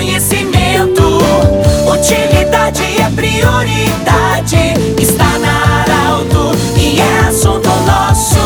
conhecimento. Utilidade é prioridade. Está na Arauto e é assunto nosso.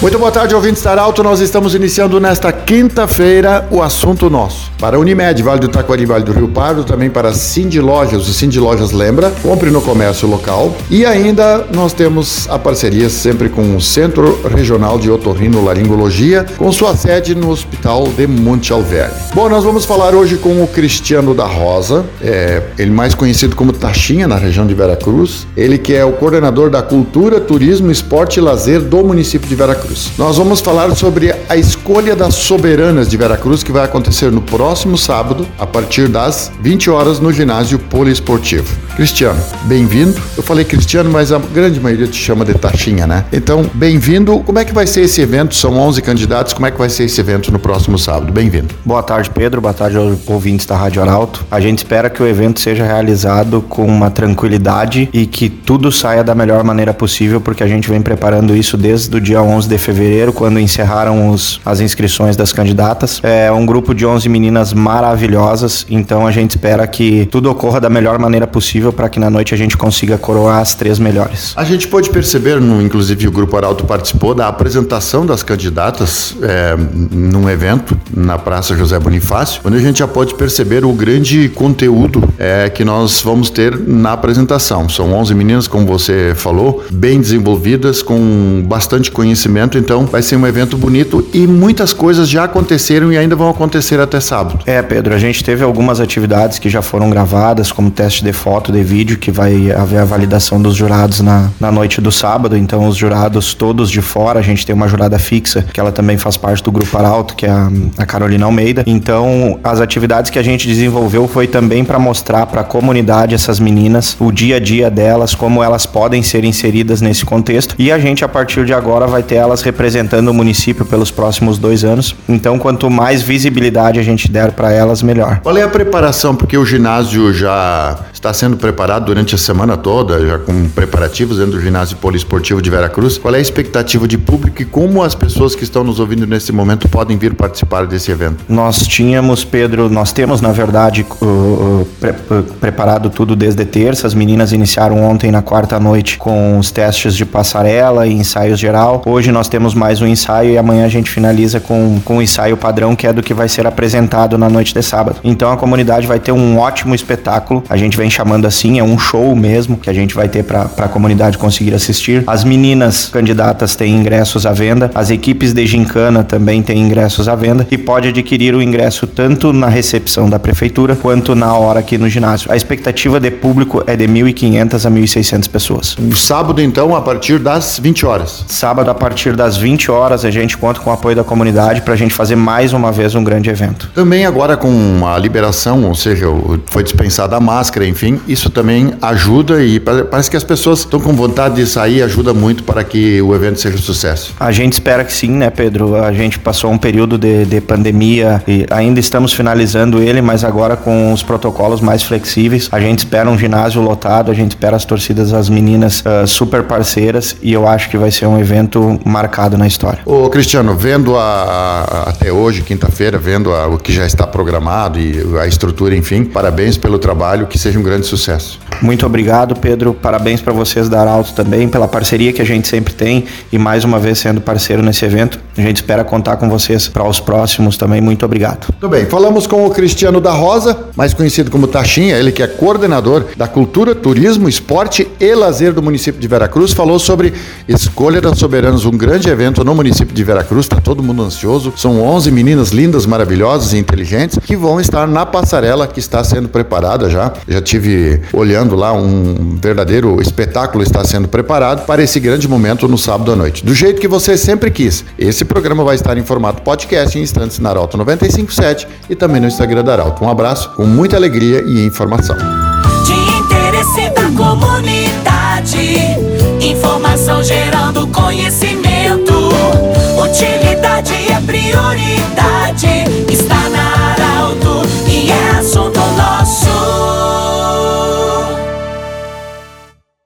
Muito boa tarde, ouvintes da Arauto. Nós estamos iniciando nesta quinta-feira o assunto nosso. Para a Unimed, Vale do Taquari, Vale do Rio Pardo, também para Cindy Lojas, o Cindy Lojas lembra, compre no comércio local. E ainda nós temos a parceria sempre com o Centro Regional de Otorrino Laringologia, com sua sede no Hospital de Monte Alverne. Bom, nós vamos falar hoje com o Cristiano da Rosa, é, ele mais conhecido como Taxinha, na região de Veracruz. Ele que é o coordenador da Cultura, Turismo, Esporte e Lazer do município de Veracruz. Nós vamos falar sobre a escolha das soberanas de Veracruz que vai acontecer no próximo sábado, a partir das 20 horas no ginásio poliesportivo. Cristiano, bem-vindo. Eu falei Cristiano, mas a grande maioria te chama de Taxinha, né? Então, bem-vindo. Como é que vai ser esse evento? São 11 candidatos. Como é que vai ser esse evento no próximo sábado? Bem-vindo. Boa tarde, Pedro. Boa tarde aos ouvintes da Rádio Arauto. A gente espera que o evento seja realizado com uma tranquilidade e que tudo saia da melhor maneira possível, porque a gente vem preparando isso desde o dia 11 de fevereiro, quando encerraram os, as inscrições das candidatas. É um grupo de 11 meninas maravilhosas, então a gente espera que tudo ocorra da melhor maneira possível para que na noite a gente consiga coroar as três melhores. A gente pode perceber, no, inclusive o Grupo Arauto participou da apresentação das candidatas é, num evento na Praça José Bonifácio, onde a gente já pode perceber o grande conteúdo é, que nós vamos ter na apresentação. São 11 meninas, como você falou, bem desenvolvidas, com bastante conhecimento, então vai ser um evento bonito e muitas coisas já aconteceram e ainda vão acontecer até sábado. É, Pedro, a gente teve algumas atividades que já foram gravadas, como teste de foto, de vídeo, que vai haver a validação dos jurados na, na noite do sábado. Então, os jurados todos de fora, a gente tem uma jurada fixa, que ela também faz parte do Grupo Arauto, que é a, a Carolina Almeida. Então, as atividades que a gente desenvolveu foi também para mostrar para a comunidade essas meninas, o dia a dia delas, como elas podem ser inseridas nesse contexto. E a gente, a partir de agora, vai ter elas representando o município pelos próximos dois anos. Então, quanto mais visibilidade a gente der para elas, melhor. Qual é a preparação? Porque o ginásio já está sendo preparado durante a semana toda, já com preparativos dentro do ginásio poliesportivo de Veracruz. Qual é a expectativa de público e como as pessoas que estão nos ouvindo nesse momento podem vir participar desse evento? Nós tínhamos, Pedro, nós temos, na verdade, uh, uh, pre uh, preparado tudo desde terça. As meninas iniciaram ontem na quarta noite com os testes de passarela e ensaios geral. Hoje nós temos mais um ensaio e amanhã a gente finaliza com, com o ensaio padrão, que é do que vai ser apresentado na noite de sábado. Então a comunidade vai ter um ótimo espetáculo. A gente vem chamando assim, é um show mesmo que a gente vai ter para a comunidade conseguir assistir. As meninas candidatas têm ingressos à venda, as equipes de gincana também têm ingressos à venda e pode adquirir o ingresso tanto na recepção da prefeitura quanto na hora aqui no ginásio. A expectativa de público é de 1.500 a 1.600 pessoas. No sábado, então, a partir das 20 horas. Sábado, a partir das 20 horas, a gente conta com o apoio da comunidade para a gente fazer mais uma vez um grande evento. Também agora com a liberação, ou seja, foi dispensada a máscara, enfim, isso também ajuda e parece que as pessoas estão com vontade de sair, ajuda muito para que o evento seja um sucesso. A gente espera que sim, né, Pedro? A gente passou um período de, de pandemia e ainda estamos finalizando ele, mas agora com os protocolos mais flexíveis. A gente espera um ginásio lotado, a gente espera as torcidas, as meninas uh, super parceiras e eu acho que vai ser um evento marcado na história. Ô Cristiano, vendo a, a, até hoje, quinta-feira, vendo a, o que já está programado e a estrutura, enfim, parabéns pelo trabalho, que seja um grande sucesso. Muito obrigado, Pedro. Parabéns para vocês da Arauto também, pela parceria que a gente sempre tem e mais uma vez sendo parceiro nesse evento. A gente espera contar com vocês para os próximos também. Muito obrigado. Tudo bem. Falamos com o Cristiano da Rosa, mais conhecido como Taxinha, ele que é coordenador da Cultura, Turismo, Esporte e Lazer do município de Veracruz. Falou sobre Escolha das Soberanas, um grande evento no município de Veracruz. Está todo mundo ansioso. São 11 meninas lindas, maravilhosas inteligentes que vão estar na passarela que está sendo preparada já. Já tive olhando lá um verdadeiro espetáculo está sendo preparado para esse grande momento no sábado à noite. Do jeito que você sempre quis. Esse programa vai estar em formato podcast em instantes na Arauto 957 e também no Instagram da Arauto. Um abraço com muita alegria e informação. De interesse da comunidade, informação gerando conhecimento. Utilidade é prioridade.